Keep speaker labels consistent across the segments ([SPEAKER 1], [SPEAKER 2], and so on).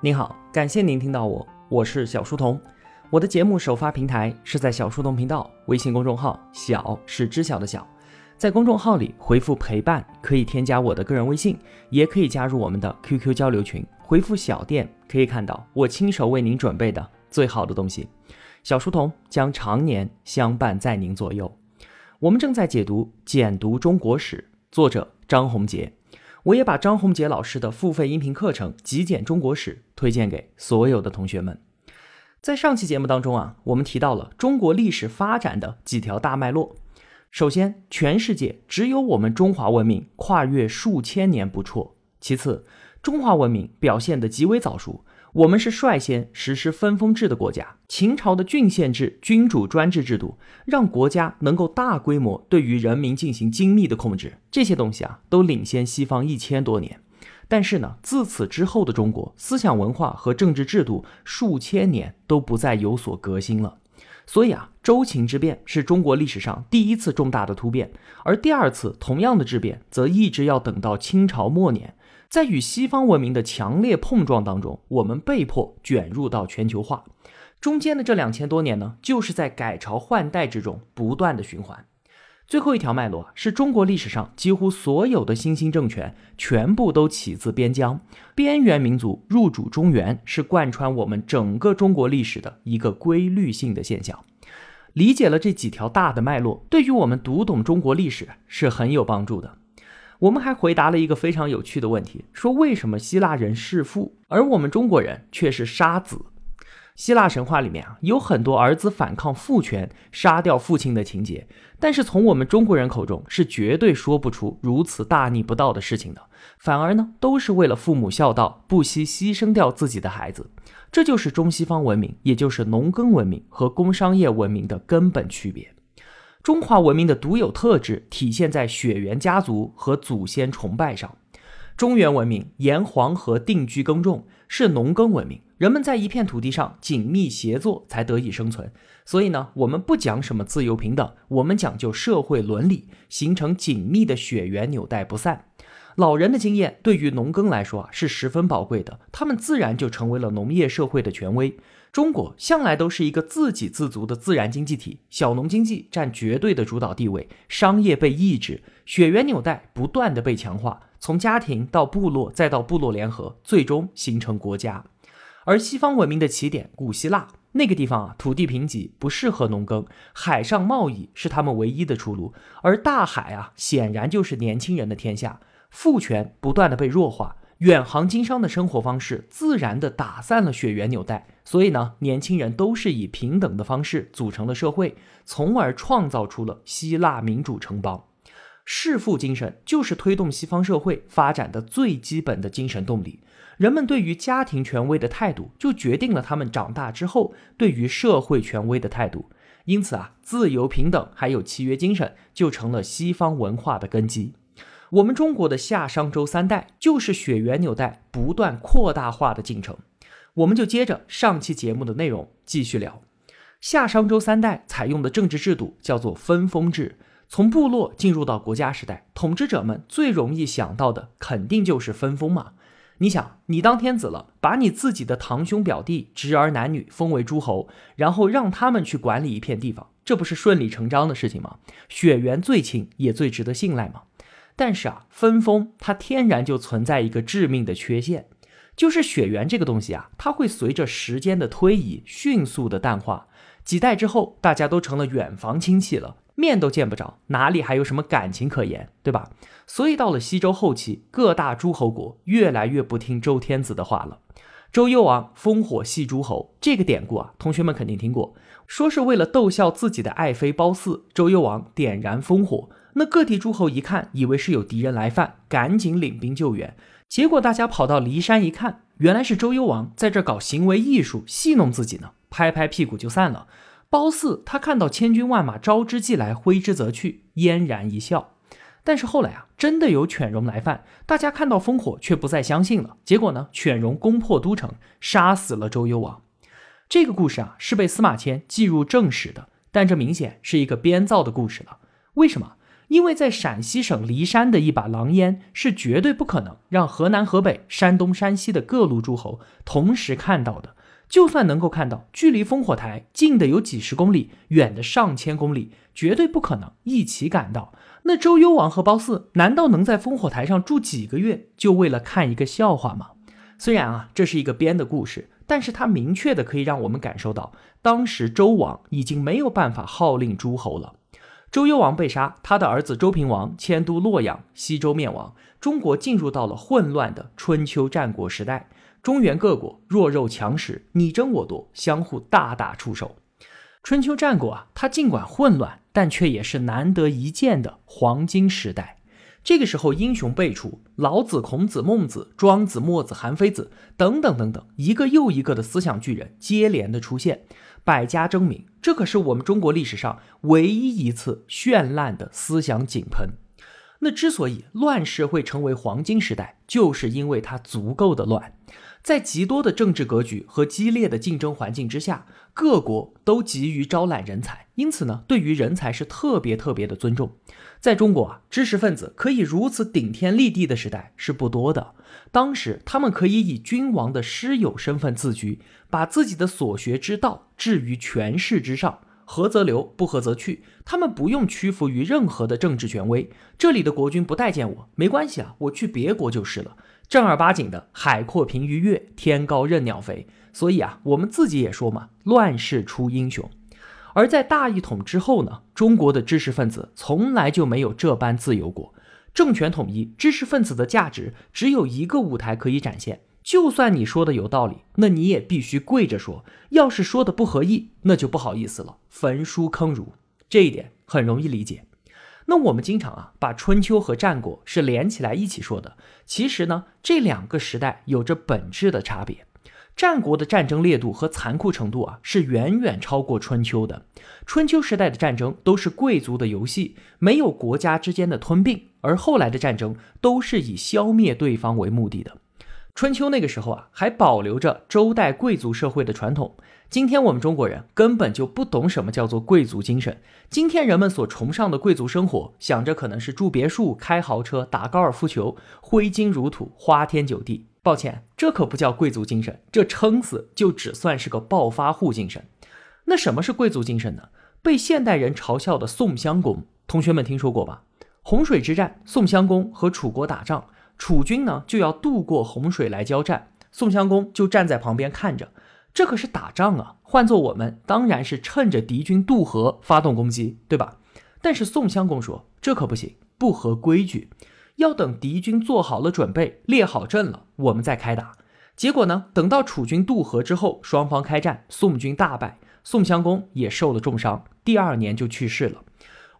[SPEAKER 1] 您好，感谢您听到我，我是小书童。我的节目首发平台是在小书童频道微信公众号，小是知晓的小。在公众号里回复陪伴，可以添加我的个人微信，也可以加入我们的 QQ 交流群。回复小店可以看到我亲手为您准备的最好的东西。小书童将常年相伴在您左右。我们正在解读《简读中国史》，作者张宏杰。我也把张宏杰老师的付费音频课程《极简中国史》推荐给所有的同学们。在上期节目当中啊，我们提到了中国历史发展的几条大脉络。首先，全世界只有我们中华文明跨越数千年不辍。其次，中华文明表现得极为早熟，我们是率先实施分封制的国家。秦朝的郡县制、君主专制制度，让国家能够大规模对于人民进行精密的控制。这些东西啊，都领先西方一千多年。但是呢，自此之后的中国，思想文化和政治制度数千年都不再有所革新了。所以啊，周秦之变是中国历史上第一次重大的突变，而第二次同样的质变，则一直要等到清朝末年，在与西方文明的强烈碰撞当中，我们被迫卷入到全球化。中间的这两千多年呢，就是在改朝换代之中不断的循环。最后一条脉络是中国历史上几乎所有的新兴政权全部都起自边疆，边缘民族入主中原是贯穿我们整个中国历史的一个规律性的现象。理解了这几条大的脉络，对于我们读懂中国历史是很有帮助的。我们还回答了一个非常有趣的问题：说为什么希腊人弑父，而我们中国人却是杀子？希腊神话里面啊，有很多儿子反抗父权、杀掉父亲的情节，但是从我们中国人口中是绝对说不出如此大逆不道的事情的。反而呢，都是为了父母孝道，不惜牺牲掉自己的孩子。这就是中西方文明，也就是农耕文明和工商业文明的根本区别。中华文明的独有特质体现在血缘家族和祖先崇拜上。中原文明沿黄河定居耕种，是农耕文明。人们在一片土地上紧密协作才得以生存，所以呢，我们不讲什么自由平等，我们讲究社会伦理，形成紧密的血缘纽带不散。老人的经验对于农耕来说啊是十分宝贵的，他们自然就成为了农业社会的权威。中国向来都是一个自给自足的自然经济体，小农经济占绝对的主导地位，商业被抑制，血缘纽带不断的被强化，从家庭到部落再到部落联合，最终形成国家。而西方文明的起点，古希腊那个地方啊，土地贫瘠，不适合农耕，海上贸易是他们唯一的出路。而大海啊，显然就是年轻人的天下。父权不断的被弱化，远航经商的生活方式自然的打散了血缘纽带。所以呢，年轻人都是以平等的方式组成了社会，从而创造出了希腊民主城邦。弑父精神就是推动西方社会发展的最基本的精神动力。人们对于家庭权威的态度，就决定了他们长大之后对于社会权威的态度。因此啊，自由、平等还有契约精神，就成了西方文化的根基。我们中国的夏商周三代，就是血缘纽带不断扩大化的进程。我们就接着上期节目的内容继续聊。夏商周三代采用的政治制度叫做分封制，从部落进入到国家时代，统治者们最容易想到的肯定就是分封嘛。你想，你当天子了，把你自己的堂兄表弟、侄儿男女封为诸侯，然后让他们去管理一片地方，这不是顺理成章的事情吗？血缘最亲，也最值得信赖吗？但是啊，分封它天然就存在一个致命的缺陷，就是血缘这个东西啊，它会随着时间的推移迅速的淡化，几代之后，大家都成了远房亲戚了。面都见不着，哪里还有什么感情可言，对吧？所以到了西周后期，各大诸侯国越来越不听周天子的话了。周幽王烽火戏诸侯，这个典故啊，同学们肯定听过，说是为了逗笑自己的爱妃褒姒，周幽王点燃烽火。那各地诸侯一看，以为是有敌人来犯，赶紧领兵救援。结果大家跑到骊山一看，原来是周幽王在这搞行为艺术，戏弄自己呢，拍拍屁股就散了。褒姒他看到千军万马招之即来，挥之则去，嫣然一笑。但是后来啊，真的有犬戎来犯，大家看到烽火却不再相信了。结果呢，犬戎攻破都城，杀死了周幽王。这个故事啊，是被司马迁记入正史的，但这明显是一个编造的故事了。为什么？因为在陕西省骊山的一把狼烟是绝对不可能让河南、河北、山东、山西的各路诸侯同时看到的。就算能够看到，距离烽火台近的有几十公里，远的上千公里，绝对不可能一起赶到。那周幽王和褒姒难道能在烽火台上住几个月，就为了看一个笑话吗？虽然啊，这是一个编的故事，但是它明确的可以让我们感受到，当时周王已经没有办法号令诸侯了。周幽王被杀，他的儿子周平王迁都洛阳，西周灭亡，中国进入到了混乱的春秋战国时代。中原各国弱肉强食，你争我夺，相互大打出手。春秋战国啊，它尽管混乱，但却也是难得一见的黄金时代。这个时候，英雄辈出，老子、孔子、孟子、庄子、墨子、韩非子等等等等，一个又一个的思想巨人接连的出现，百家争鸣。这可是我们中国历史上唯一一次绚烂的思想井喷。那之所以乱世会成为黄金时代，就是因为它足够的乱。在极多的政治格局和激烈的竞争环境之下，各国都急于招揽人才，因此呢，对于人才是特别特别的尊重。在中国啊，知识分子可以如此顶天立地的时代是不多的。当时他们可以以君王的师友身份自居，把自己的所学之道置于权势之上，合则留，不合则去。他们不用屈服于任何的政治权威。这里的国君不待见我，没关系啊，我去别国就是了。正儿八经的海阔凭鱼跃，天高任鸟飞。所以啊，我们自己也说嘛，乱世出英雄。而在大一统之后呢，中国的知识分子从来就没有这般自由过。政权统一，知识分子的价值只有一个舞台可以展现。就算你说的有道理，那你也必须跪着说。要是说的不合意，那就不好意思了，焚书坑儒。这一点很容易理解。那我们经常啊把春秋和战国是连起来一起说的，其实呢这两个时代有着本质的差别。战国的战争烈度和残酷程度啊是远远超过春秋的。春秋时代的战争都是贵族的游戏，没有国家之间的吞并，而后来的战争都是以消灭对方为目的的。春秋那个时候啊还保留着周代贵族社会的传统。今天我们中国人根本就不懂什么叫做贵族精神。今天人们所崇尚的贵族生活，想着可能是住别墅、开豪车、打高尔夫球、挥金如土、花天酒地。抱歉，这可不叫贵族精神，这撑死就只算是个暴发户精神。那什么是贵族精神呢？被现代人嘲笑的宋襄公，同学们听说过吧？洪水之战，宋襄公和楚国打仗，楚军呢就要渡过洪水来交战，宋襄公就站在旁边看着。这可是打仗啊！换做我们，当然是趁着敌军渡河发动攻击，对吧？但是宋襄公说这可不行，不合规矩，要等敌军做好了准备，列好阵了，我们再开打。结果呢，等到楚军渡河之后，双方开战，宋军大败，宋襄公也受了重伤，第二年就去世了。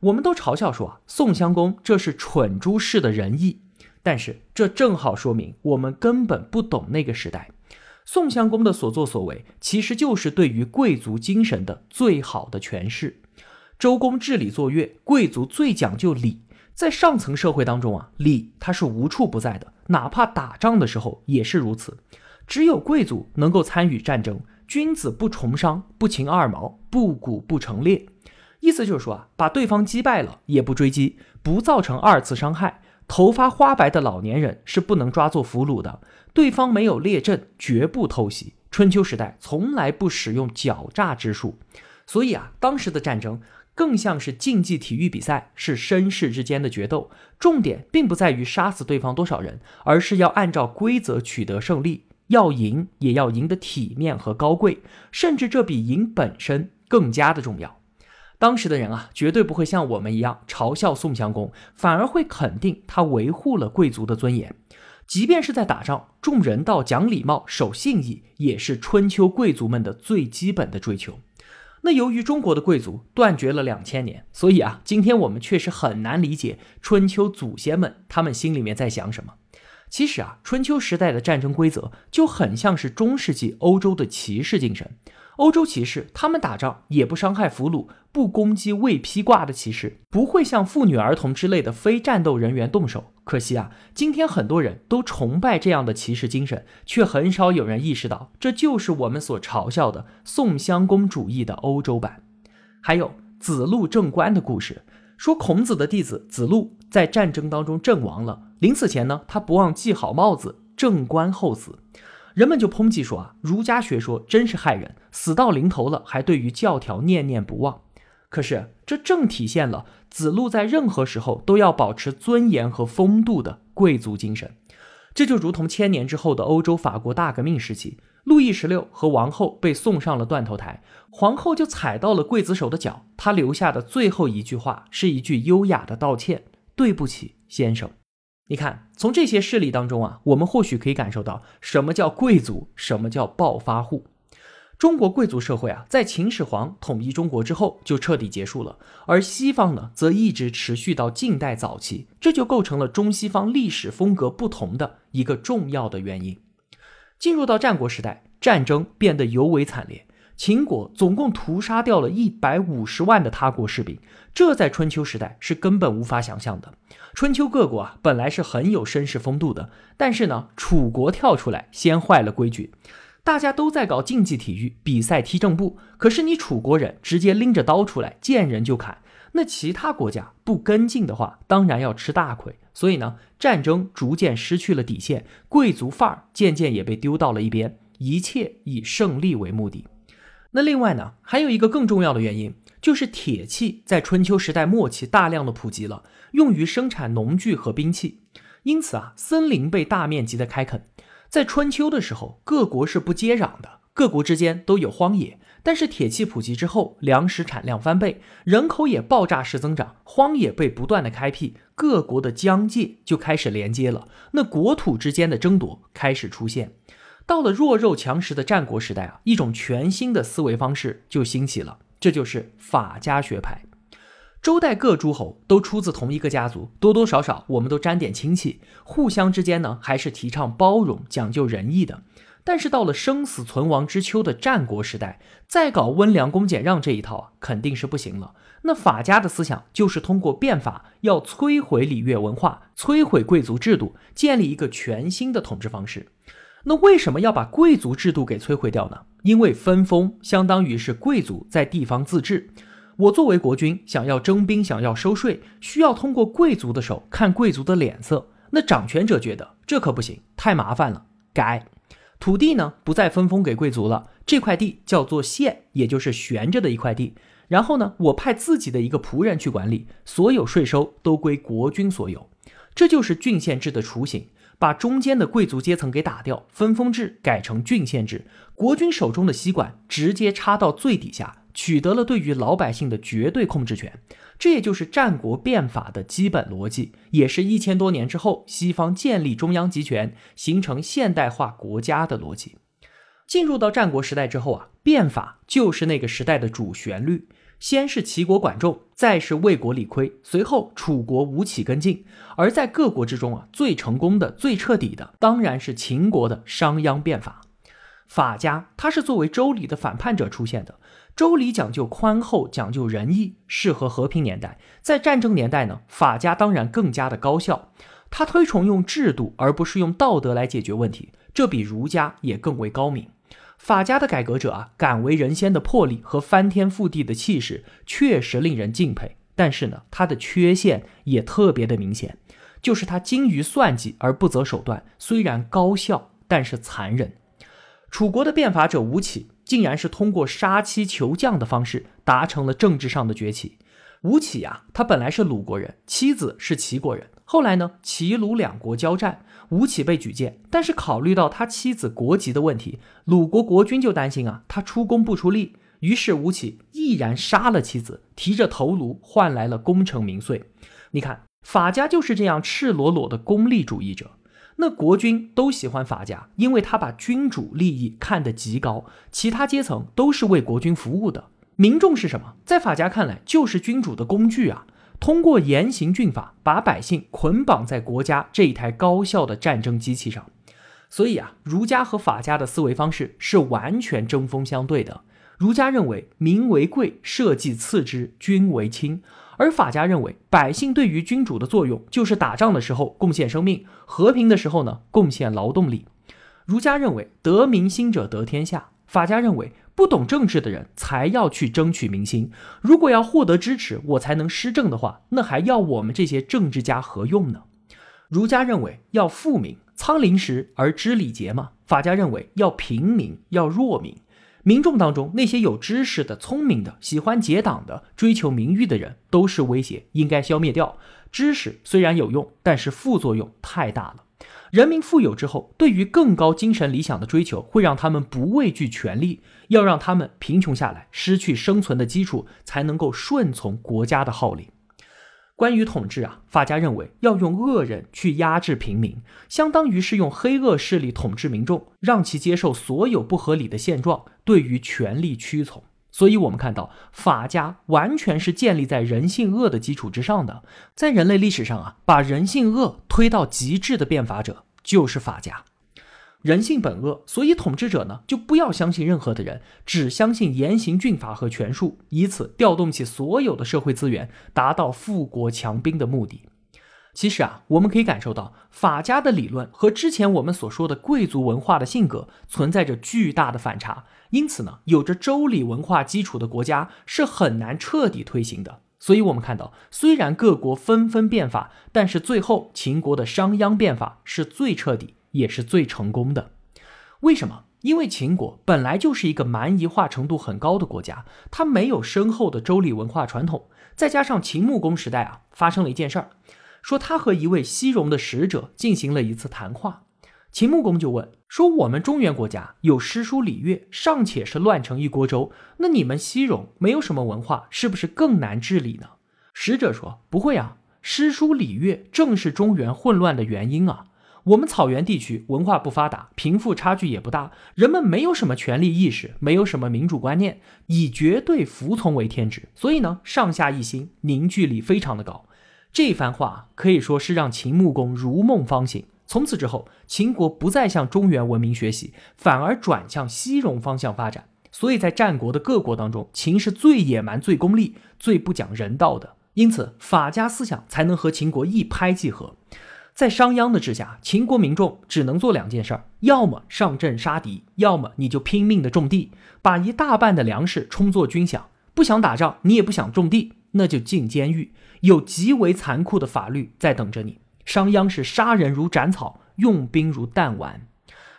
[SPEAKER 1] 我们都嘲笑说啊，宋襄公这是蠢猪式的仁义，但是这正好说明我们根本不懂那个时代。宋襄公的所作所为，其实就是对于贵族精神的最好的诠释。周公治理作乐，贵族最讲究礼，在上层社会当中啊，礼它是无处不在的，哪怕打仗的时候也是如此。只有贵族能够参与战争，君子不从商，不擒二毛，不鼓不成列。意思就是说啊，把对方击败了也不追击，不造成二次伤害。头发花白的老年人是不能抓做俘虏的。对方没有列阵，绝不偷袭。春秋时代从来不使用狡诈之术，所以啊，当时的战争更像是竞技体育比赛，是绅士之间的决斗。重点并不在于杀死对方多少人，而是要按照规则取得胜利。要赢，也要赢得体面和高贵，甚至这比赢本身更加的重要。当时的人啊，绝对不会像我们一样嘲笑宋襄公，反而会肯定他维护了贵族的尊严。即便是在打仗，重人道、讲礼貌、守信义，也是春秋贵族们的最基本的追求。那由于中国的贵族断绝了两千年，所以啊，今天我们确实很难理解春秋祖先们他们心里面在想什么。其实啊，春秋时代的战争规则就很像是中世纪欧洲的骑士精神。欧洲骑士，他们打仗也不伤害俘虏，不攻击未披挂的骑士，不会向妇女儿童之类的非战斗人员动手。可惜啊，今天很多人都崇拜这样的骑士精神，却很少有人意识到，这就是我们所嘲笑的宋襄公主义的欧洲版。还有子路正官的故事，说孔子的弟子子路在战争当中阵亡了，临死前呢，他不忘系好帽子，正官后死。人们就抨击说啊，儒家学说真是害人，死到临头了还对于教条念念不忘。可是这正体现了子路在任何时候都要保持尊严和风度的贵族精神。这就如同千年之后的欧洲法国大革命时期，路易十六和王后被送上了断头台，皇后就踩到了刽子手的脚，她留下的最后一句话是一句优雅的道歉：“对不起，先生。”你看，从这些事例当中啊，我们或许可以感受到什么叫贵族，什么叫暴发户。中国贵族社会啊，在秦始皇统一中国之后就彻底结束了，而西方呢，则一直持续到近代早期，这就构成了中西方历史风格不同的一个重要的原因。进入到战国时代，战争变得尤为惨烈。秦国总共屠杀掉了一百五十万的他国士兵，这在春秋时代是根本无法想象的。春秋各国啊，本来是很有绅士风度的，但是呢，楚国跳出来先坏了规矩。大家都在搞竞技体育比赛踢正步，可是你楚国人直接拎着刀出来，见人就砍。那其他国家不跟进的话，当然要吃大亏。所以呢，战争逐渐失去了底线，贵族范儿渐渐也被丢到了一边，一切以胜利为目的。那另外呢，还有一个更重要的原因，就是铁器在春秋时代末期大量的普及了，用于生产农具和兵器。因此啊，森林被大面积的开垦。在春秋的时候，各国是不接壤的，各国之间都有荒野。但是铁器普及之后，粮食产量翻倍，人口也爆炸式增长，荒野被不断的开辟，各国的疆界就开始连接了。那国土之间的争夺开始出现。到了弱肉强食的战国时代啊，一种全新的思维方式就兴起了，这就是法家学派。周代各诸侯都出自同一个家族，多多少少我们都沾点亲戚，互相之间呢还是提倡包容、讲究仁义的。但是到了生死存亡之秋的战国时代，再搞温良恭俭让这一套啊，肯定是不行了。那法家的思想就是通过变法，要摧毁礼乐文化，摧毁贵族制度，建立一个全新的统治方式。那为什么要把贵族制度给摧毁掉呢？因为分封相当于是贵族在地方自治。我作为国君，想要征兵，想要收税，需要通过贵族的手看贵族的脸色。那掌权者觉得这可不行，太麻烦了，改土地呢不再分封给贵族了，这块地叫做县，也就是悬着的一块地。然后呢，我派自己的一个仆人去管理，所有税收都归国君所有。这就是郡县制的雏形。把中间的贵族阶层给打掉，分封制改成郡县制，国君手中的吸管直接插到最底下，取得了对于老百姓的绝对控制权。这也就是战国变法的基本逻辑，也是一千多年之后西方建立中央集权、形成现代化国家的逻辑。进入到战国时代之后啊，变法就是那个时代的主旋律。先是齐国管仲，再是魏国李悝，随后楚国吴起跟进。而在各国之中啊，最成功的、最彻底的，当然是秦国的商鞅变法。法家他是作为周礼的反叛者出现的。周礼讲究宽厚，讲究仁义，适合和平年代。在战争年代呢，法家当然更加的高效。他推崇用制度而不是用道德来解决问题，这比儒家也更为高明。法家的改革者啊，敢为人先的魄力和翻天覆地的气势，确实令人敬佩。但是呢，他的缺陷也特别的明显，就是他精于算计而不择手段，虽然高效，但是残忍。楚国的变法者吴起，竟然是通过杀妻求将的方式，达成了政治上的崛起。吴起呀，他本来是鲁国人，妻子是齐国人。后来呢，齐鲁两国交战，吴起被举荐，但是考虑到他妻子国籍的问题，鲁国国君就担心啊，他出工不出力，于是吴起毅然杀了妻子，提着头颅换来了功成名遂。你看，法家就是这样赤裸裸的功利主义者。那国君都喜欢法家，因为他把君主利益看得极高，其他阶层都是为国君服务的。民众是什么？在法家看来，就是君主的工具啊。通过严刑峻法，把百姓捆绑在国家这一台高效的战争机器上。所以啊，儒家和法家的思维方式是完全针锋相对的。儒家认为民为贵，社稷次之，君为轻；而法家认为百姓对于君主的作用就是打仗的时候贡献生命，和平的时候呢贡献劳动力。儒家认为得民心者得天下，法家认为，不懂政治的人才要去争取民心。如果要获得支持，我才能施政的话，那还要我们这些政治家何用呢？儒家认为要富民，仓廪实而知礼节嘛。法家认为要平民，要弱民。民众当中那些有知识的、聪明的、喜欢结党的、追求名誉的人，都是威胁，应该消灭掉。知识虽然有用，但是副作用太大了。人民富有之后，对于更高精神理想的追求，会让他们不畏惧权力；要让他们贫穷下来，失去生存的基础，才能够顺从国家的号令。关于统治啊，法家认为要用恶人去压制平民，相当于是用黑恶势力统治民众，让其接受所有不合理的现状，对于权力屈从。所以，我们看到法家完全是建立在人性恶的基础之上的。在人类历史上啊，把人性恶推到极致的变法者就是法家。人性本恶，所以统治者呢就不要相信任何的人，只相信严刑峻法和权术，以此调动起所有的社会资源，达到富国强兵的目的。其实啊，我们可以感受到法家的理论和之前我们所说的贵族文化的性格存在着巨大的反差，因此呢，有着周礼文化基础的国家是很难彻底推行的。所以，我们看到，虽然各国纷纷变法，但是最后秦国的商鞅变法是最彻底。也是最成功的，为什么？因为秦国本来就是一个蛮夷化程度很高的国家，它没有深厚的周礼文化传统，再加上秦穆公时代啊，发生了一件事儿，说他和一位西戎的使者进行了一次谈话，秦穆公就问说：“我们中原国家有诗书礼乐，尚且是乱成一锅粥，那你们西戎没有什么文化，是不是更难治理呢？”使者说：“不会啊，诗书礼乐正是中原混乱的原因啊。”我们草原地区文化不发达，贫富差距也不大，人们没有什么权利意识，没有什么民主观念，以绝对服从为天职，所以呢，上下一心，凝聚力非常的高。这番话可以说是让秦穆公如梦方醒。从此之后，秦国不再向中原文明学习，反而转向西戎方向发展。所以在战国的各国当中，秦是最野蛮、最功利、最不讲人道的，因此法家思想才能和秦国一拍即合。在商鞅的治下，秦国民众只能做两件事儿：要么上阵杀敌，要么你就拼命的种地，把一大半的粮食充作军饷。不想打仗，你也不想种地，那就进监狱，有极为残酷的法律在等着你。商鞅是杀人如斩草，用兵如弹丸。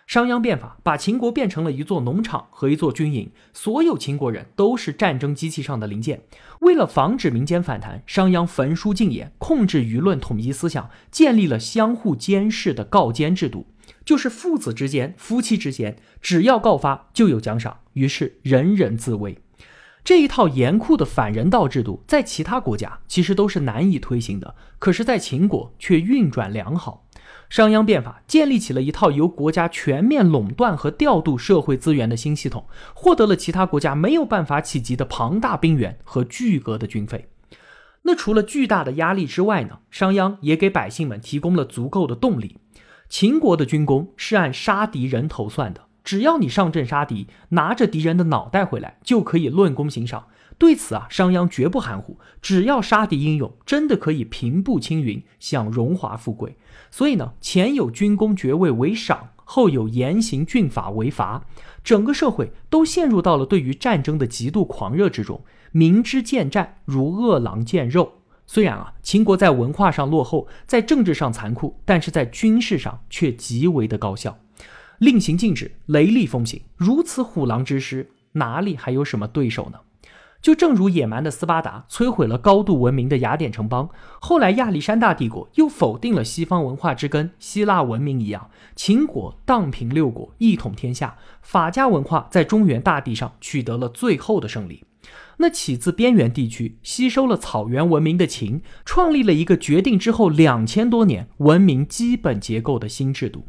[SPEAKER 1] 商鞅变法把秦国变成了一座农场和一座军营，所有秦国人都是战争机器上的零件。为了防止民间反弹，商鞅焚书禁言，控制舆论，统一思想，建立了相互监视的告监制度，就是父子之间、夫妻之间，只要告发就有奖赏，于是人人自危。这一套严酷的反人道制度，在其他国家其实都是难以推行的，可是，在秦国却运转良好。商鞅变法建立起了一套由国家全面垄断和调度社会资源的新系统，获得了其他国家没有办法企及的庞大兵源和巨额的军费。那除了巨大的压力之外呢？商鞅也给百姓们提供了足够的动力。秦国的军功是按杀敌人头算的，只要你上阵杀敌，拿着敌人的脑袋回来，就可以论功行赏。对此啊，商鞅绝不含糊，只要杀敌英勇，真的可以平步青云，享荣华富贵。所以呢，前有军功爵位为赏，后有严刑峻法为罚，整个社会都陷入到了对于战争的极度狂热之中。明知见战如饿狼见肉。虽然啊，秦国在文化上落后，在政治上残酷，但是在军事上却极为的高效。令行禁止，雷厉风行，如此虎狼之师，哪里还有什么对手呢？就正如野蛮的斯巴达摧毁了高度文明的雅典城邦，后来亚历山大帝国又否定了西方文化之根希腊文明一样，秦国荡平六国，一统天下，法家文化在中原大地上取得了最后的胜利。那起自边缘地区吸收了草原文明的秦，创立了一个决定之后两千多年文明基本结构的新制度。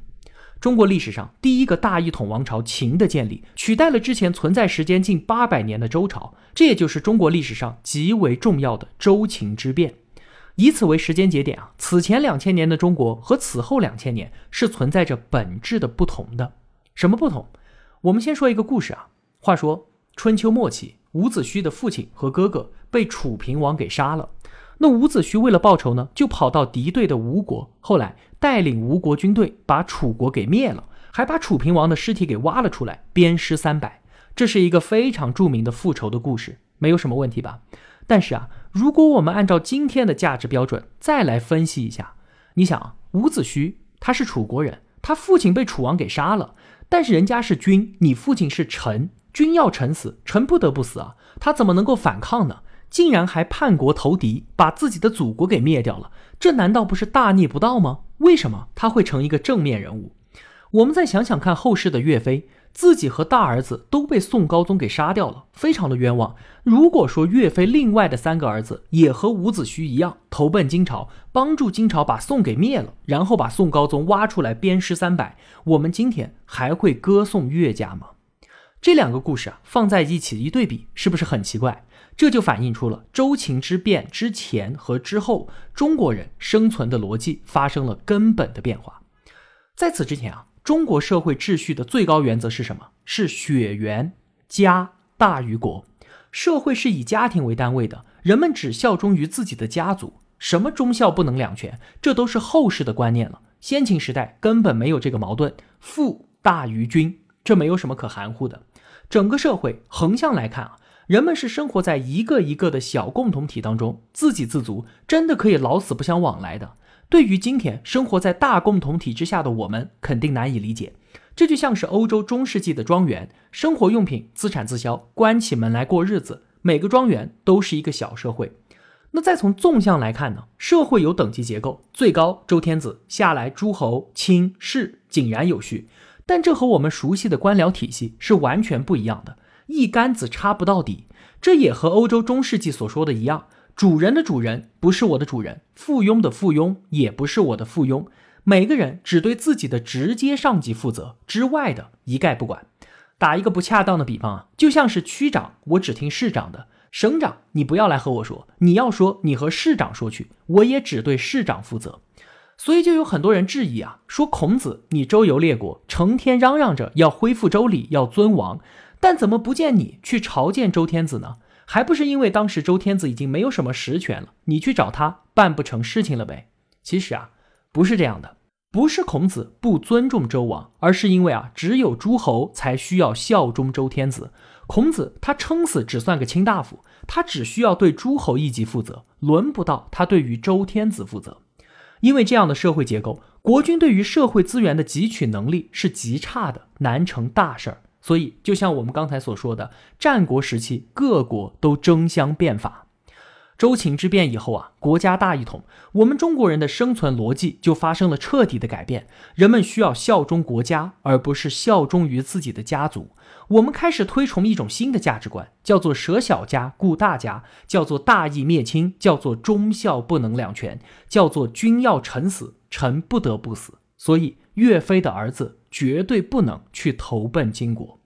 [SPEAKER 1] 中国历史上第一个大一统王朝秦的建立，取代了之前存在时间近八百年的周朝，这也就是中国历史上极为重要的周秦之变。以此为时间节点啊，此前两千年的中国和此后两千年是存在着本质的不同的。什么不同？我们先说一个故事啊。话说春秋末期，伍子胥的父亲和哥哥被楚平王给杀了。那伍子胥为了报仇呢，就跑到敌对的吴国，后来带领吴国军队把楚国给灭了，还把楚平王的尸体给挖了出来，鞭尸三百。这是一个非常著名的复仇的故事，没有什么问题吧？但是啊，如果我们按照今天的价值标准再来分析一下，你想，伍子胥他是楚国人，他父亲被楚王给杀了，但是人家是君，你父亲是臣，君要臣死，臣不得不死啊，他怎么能够反抗呢？竟然还叛国投敌，把自己的祖国给灭掉了，这难道不是大逆不道吗？为什么他会成一个正面人物？我们再想想看，后世的岳飞，自己和大儿子都被宋高宗给杀掉了，非常的冤枉。如果说岳飞另外的三个儿子也和伍子胥一样投奔金朝，帮助金朝把宋给灭了，然后把宋高宗挖出来鞭尸三百，我们今天还会歌颂岳家吗？这两个故事啊，放在一起一对比，是不是很奇怪？这就反映出了周秦之变之前和之后，中国人生存的逻辑发生了根本的变化。在此之前啊，中国社会秩序的最高原则是什么？是血缘家大于国，社会是以家庭为单位的，人们只效忠于自己的家族。什么忠孝不能两全，这都是后世的观念了。先秦时代根本没有这个矛盾，父大于君，这没有什么可含糊的。整个社会横向来看啊。人们是生活在一个一个的小共同体当中，自给自足，真的可以老死不相往来的。对于今天生活在大共同体之下的我们，肯定难以理解。这就像是欧洲中世纪的庄园，生活用品自产自销，关起门来过日子，每个庄园都是一个小社会。那再从纵向来看呢？社会有等级结构，最高周天子，下来诸侯、卿士，井然有序。但这和我们熟悉的官僚体系是完全不一样的。一竿子插不到底，这也和欧洲中世纪所说的一样：主人的主人不是我的主人，附庸的附庸也不是我的附庸。每个人只对自己的直接上级负责，之外的一概不管。打一个不恰当的比方啊，就像是区长，我只听市长的；省长，你不要来和我说，你要说你和市长说去，我也只对市长负责。所以就有很多人质疑啊，说孔子你周游列国，成天嚷嚷着要恢复周礼，要尊王。但怎么不见你去朝见周天子呢？还不是因为当时周天子已经没有什么实权了，你去找他办不成事情了呗？其实啊，不是这样的，不是孔子不尊重周王，而是因为啊，只有诸侯才需要效忠周天子。孔子他撑死只算个卿大夫，他只需要对诸侯一级负责，轮不到他对于周天子负责。因为这样的社会结构，国君对于社会资源的汲取能力是极差的，难成大事儿。所以，就像我们刚才所说的，战国时期各国都争相变法。周秦之变以后啊，国家大一统，我们中国人的生存逻辑就发生了彻底的改变。人们需要效忠国家，而不是效忠于自己的家族。我们开始推崇一种新的价值观，叫做舍小家顾大家，叫做大义灭亲，叫做忠孝不能两全，叫做君要臣死，臣不得不死。所以，岳飞的儿子。绝对不能去投奔金国。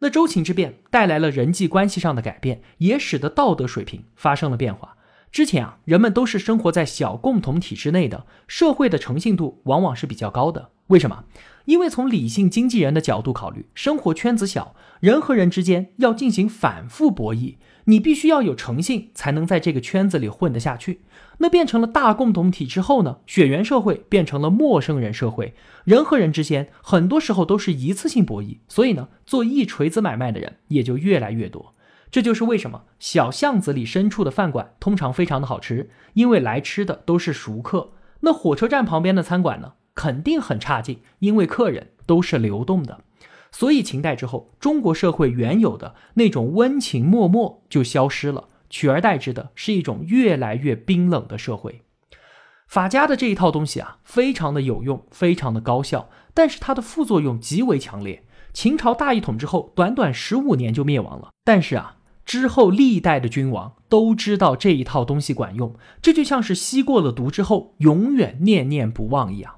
[SPEAKER 1] 那周秦之变带来了人际关系上的改变，也使得道德水平发生了变化。之前啊，人们都是生活在小共同体之内的，社会的诚信度往往是比较高的。为什么？因为从理性经纪人的角度考虑，生活圈子小，人和人之间要进行反复博弈。你必须要有诚信，才能在这个圈子里混得下去。那变成了大共同体之后呢？血缘社会变成了陌生人社会，人和人之间很多时候都是一次性博弈，所以呢，做一锤子买卖的人也就越来越多。这就是为什么小巷子里深处的饭馆通常非常的好吃，因为来吃的都是熟客。那火车站旁边的餐馆呢，肯定很差劲，因为客人都是流动的。所以秦代之后，中国社会原有的那种温情脉脉就消失了，取而代之的是一种越来越冰冷的社会。法家的这一套东西啊，非常的有用，非常的高效，但是它的副作用极为强烈。秦朝大一统之后，短短十五年就灭亡了。但是啊，之后历代的君王都知道这一套东西管用，这就像是吸过了毒之后永远念念不忘一样。